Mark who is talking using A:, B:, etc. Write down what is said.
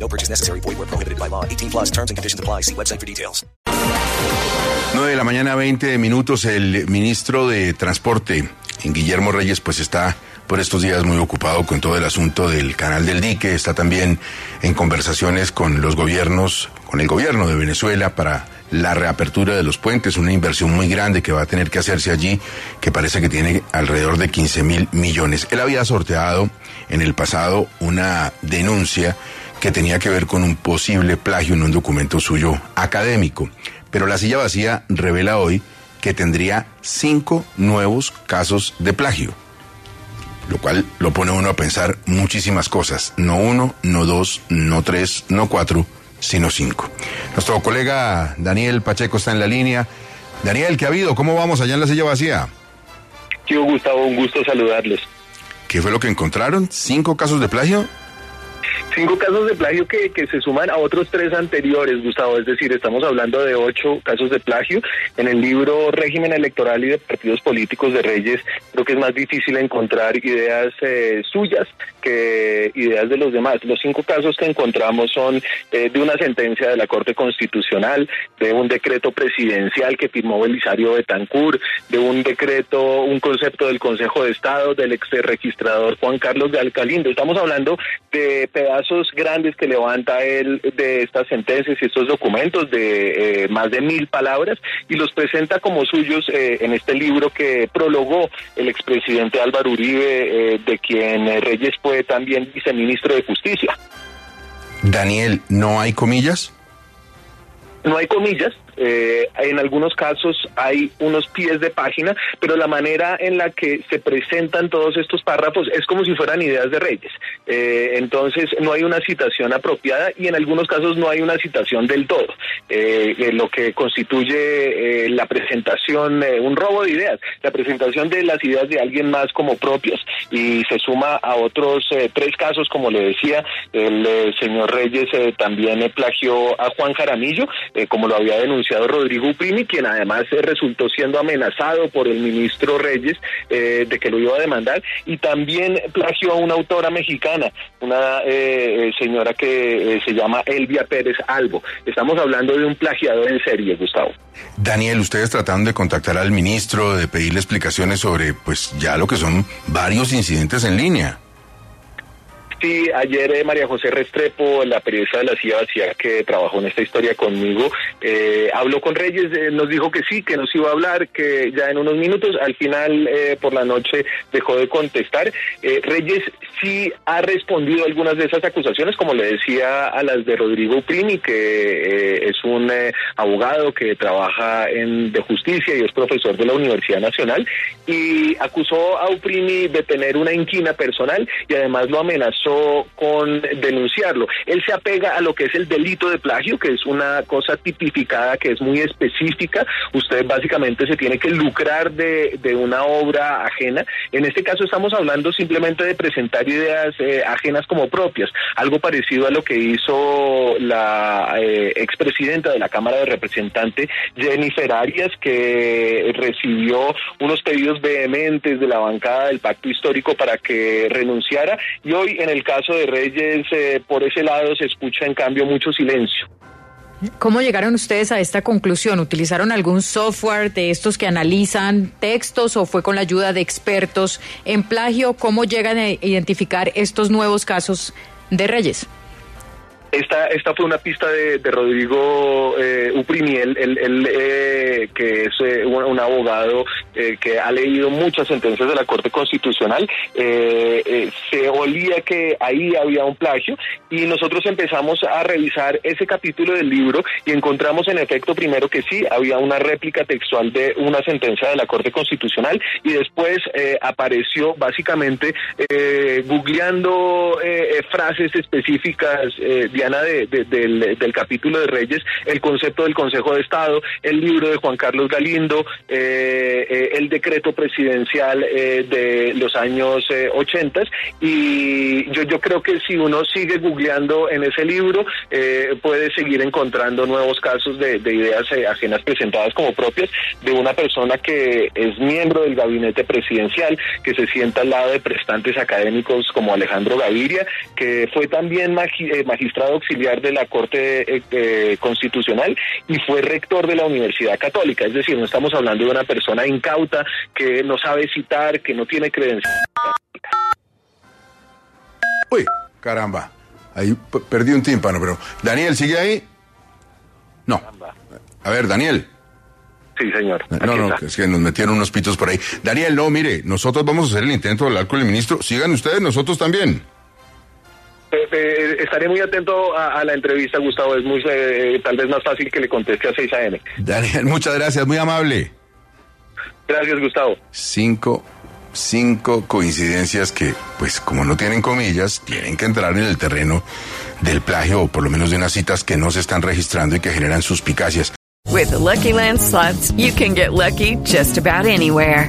A: No purchase necessary. Void where prohibited by law. 18 plus terms and conditions apply. See website for details.
B: 9 de la mañana, 20 minutos. El ministro de Transporte, Guillermo Reyes, pues está por estos días muy ocupado con todo el asunto del canal del dique. Está también en conversaciones con los gobiernos, con el gobierno de Venezuela para la reapertura de los puentes, una inversión muy grande que va a tener que hacerse allí, que parece que tiene alrededor de 15 mil millones. Él había sorteado en el pasado una denuncia que tenía que ver con un posible plagio en un documento suyo académico. Pero la silla vacía revela hoy que tendría cinco nuevos casos de plagio, lo cual lo pone uno a pensar muchísimas cosas. No uno, no dos, no tres, no cuatro, sino cinco. Nuestro colega Daniel Pacheco está en la línea. Daniel, ¿qué ha habido? ¿Cómo vamos allá en la silla vacía?
C: Tío Gustavo, un gusto saludarles.
B: ¿Qué fue lo que encontraron? ¿Cinco casos de plagio?
C: Cinco casos de plagio que, que, se suman a otros tres anteriores, Gustavo. Es decir, estamos hablando de ocho casos de plagio. En el libro Régimen Electoral y de Partidos Políticos de Reyes, creo que es más difícil encontrar ideas eh, suyas que ideas de los demás. Los cinco casos que encontramos son eh, de una sentencia de la Corte Constitucional, de un decreto presidencial que firmó Belisario Betancourt, de un decreto, un concepto del Consejo de Estado, del ex registrador Juan Carlos de Alcalindo. Estamos hablando de pedazos grandes que levanta él de estas sentencias y estos documentos de eh, más de mil palabras y los presenta como suyos eh, en este libro que prologó el expresidente Álvaro Uribe, de quien Reyes fue también viceministro de Justicia.
B: Daniel, ¿no hay comillas?
C: No hay comillas, eh, en algunos casos hay unos pies de página, pero la manera en la que se presentan todos estos párrafos es como si fueran ideas de Reyes. Eh, entonces no hay una citación apropiada y en algunos casos no hay una citación del todo, eh, lo que constituye la presentación, un robo de ideas, la presentación de las ideas de alguien más como propias y se suma a otros tres casos, como le decía, el señor Reyes también plagió a Juan Jaramillo, como lo había denunciado Rodrigo Primi, quien además eh, resultó siendo amenazado por el ministro Reyes eh, de que lo iba a demandar, y también plagió a una autora mexicana, una eh, señora que se llama Elvia Pérez Albo. Estamos hablando de un plagiador en serie, Gustavo.
B: Daniel, ustedes trataron de contactar al ministro, de pedirle explicaciones sobre, pues, ya lo que son varios incidentes en línea.
C: Sí, ayer eh, María José Restrepo, la periodista de la CIA que trabajó en esta historia conmigo, eh, habló con Reyes, eh, nos dijo que sí, que nos iba a hablar, que ya en unos minutos, al final por la noche dejó de contestar. Reyes sí ha respondido a algunas de esas acusaciones, como le decía a las de Rodrigo Primi, que es un abogado que trabaja en de justicia y es profesor de la Universidad Nacional, y acusó a Uprimi de tener una inquina personal y además lo amenazó con denunciarlo. Él se apega a lo que es el delito de plagio, que es una cosa tipificada, que es muy específica. Usted básicamente se tiene que lucrar de, de una obra ajena. En este caso estamos hablando simplemente de presentar ideas eh, ajenas como propias, algo parecido a lo que hizo la eh, expresidenta de la Cámara de Representantes, Jennifer Arias, que recibió unos pedidos vehementes de la bancada del pacto histórico para que renunciara y hoy en el caso de Reyes, eh, por ese lado se escucha en cambio mucho silencio.
D: ¿Cómo llegaron ustedes a esta conclusión? ¿Utilizaron algún software de estos que analizan textos o fue con la ayuda de expertos en plagio? ¿Cómo llegan a identificar estos nuevos casos de Reyes?
C: Esta, esta fue una pista de, Rodrigo eh, Uprimi. Él, eh, que, es eh, un, un, abogado eh, que ha leído muchas sentencias de la Corte Constitucional, se olía que ahí había un plagio y nosotros empezamos a revisar ese capítulo del libro y encontramos en efecto primero que sí, había una réplica textual de una sentencia de la Corte Constitucional y después apareció básicamente googleando frases específicas, Diana, de, del, del capítulo de Reyes, el concepto del Consejo de Estado, el libro de Juan Carlos Galindo, eh, eh, el decreto presidencial eh, de los años 80 y yo, yo creo que si uno sigue googleando en ese libro puede seguir encontrando nuevos casos de, de ideas ajenas presentadas como propias de una persona que es miembro del gabinete presidencial, que se sienta al lado de prestantes académicos como Alejandro Gaviria, que fue también magistrado auxiliar de la Corte Constitucional y fue rector de la Universidad Católica. Es decir, no estamos hablando de una persona incauta que no sabe citar, que no tiene credencial.
B: Uy, caramba. Ahí perdí un tímpano, pero. Daniel, ¿sigue ahí? No. A ver, Daniel.
C: Sí, señor.
B: no, no, es que nos metieron unos pitos por ahí. Daniel, no, mire, nosotros vamos a hacer el intento de hablar con el ministro. Sigan ustedes, nosotros también.
C: Eh, eh, estaré muy atento a, la entrevista, Gustavo. Es muy, eh, tal vez más fácil que le conteste a 6 a.m.
B: Daniel, muchas gracias, muy amable.
C: Gracias, Gustavo.
B: Cinco, cinco coincidencias que, pues, como no tienen comillas, tienen que entrar en el terreno del plagio o por lo menos de unas citas que no se están registrando y que generan suspicacias.
E: With Lucky Land slots, you can get lucky just about anywhere.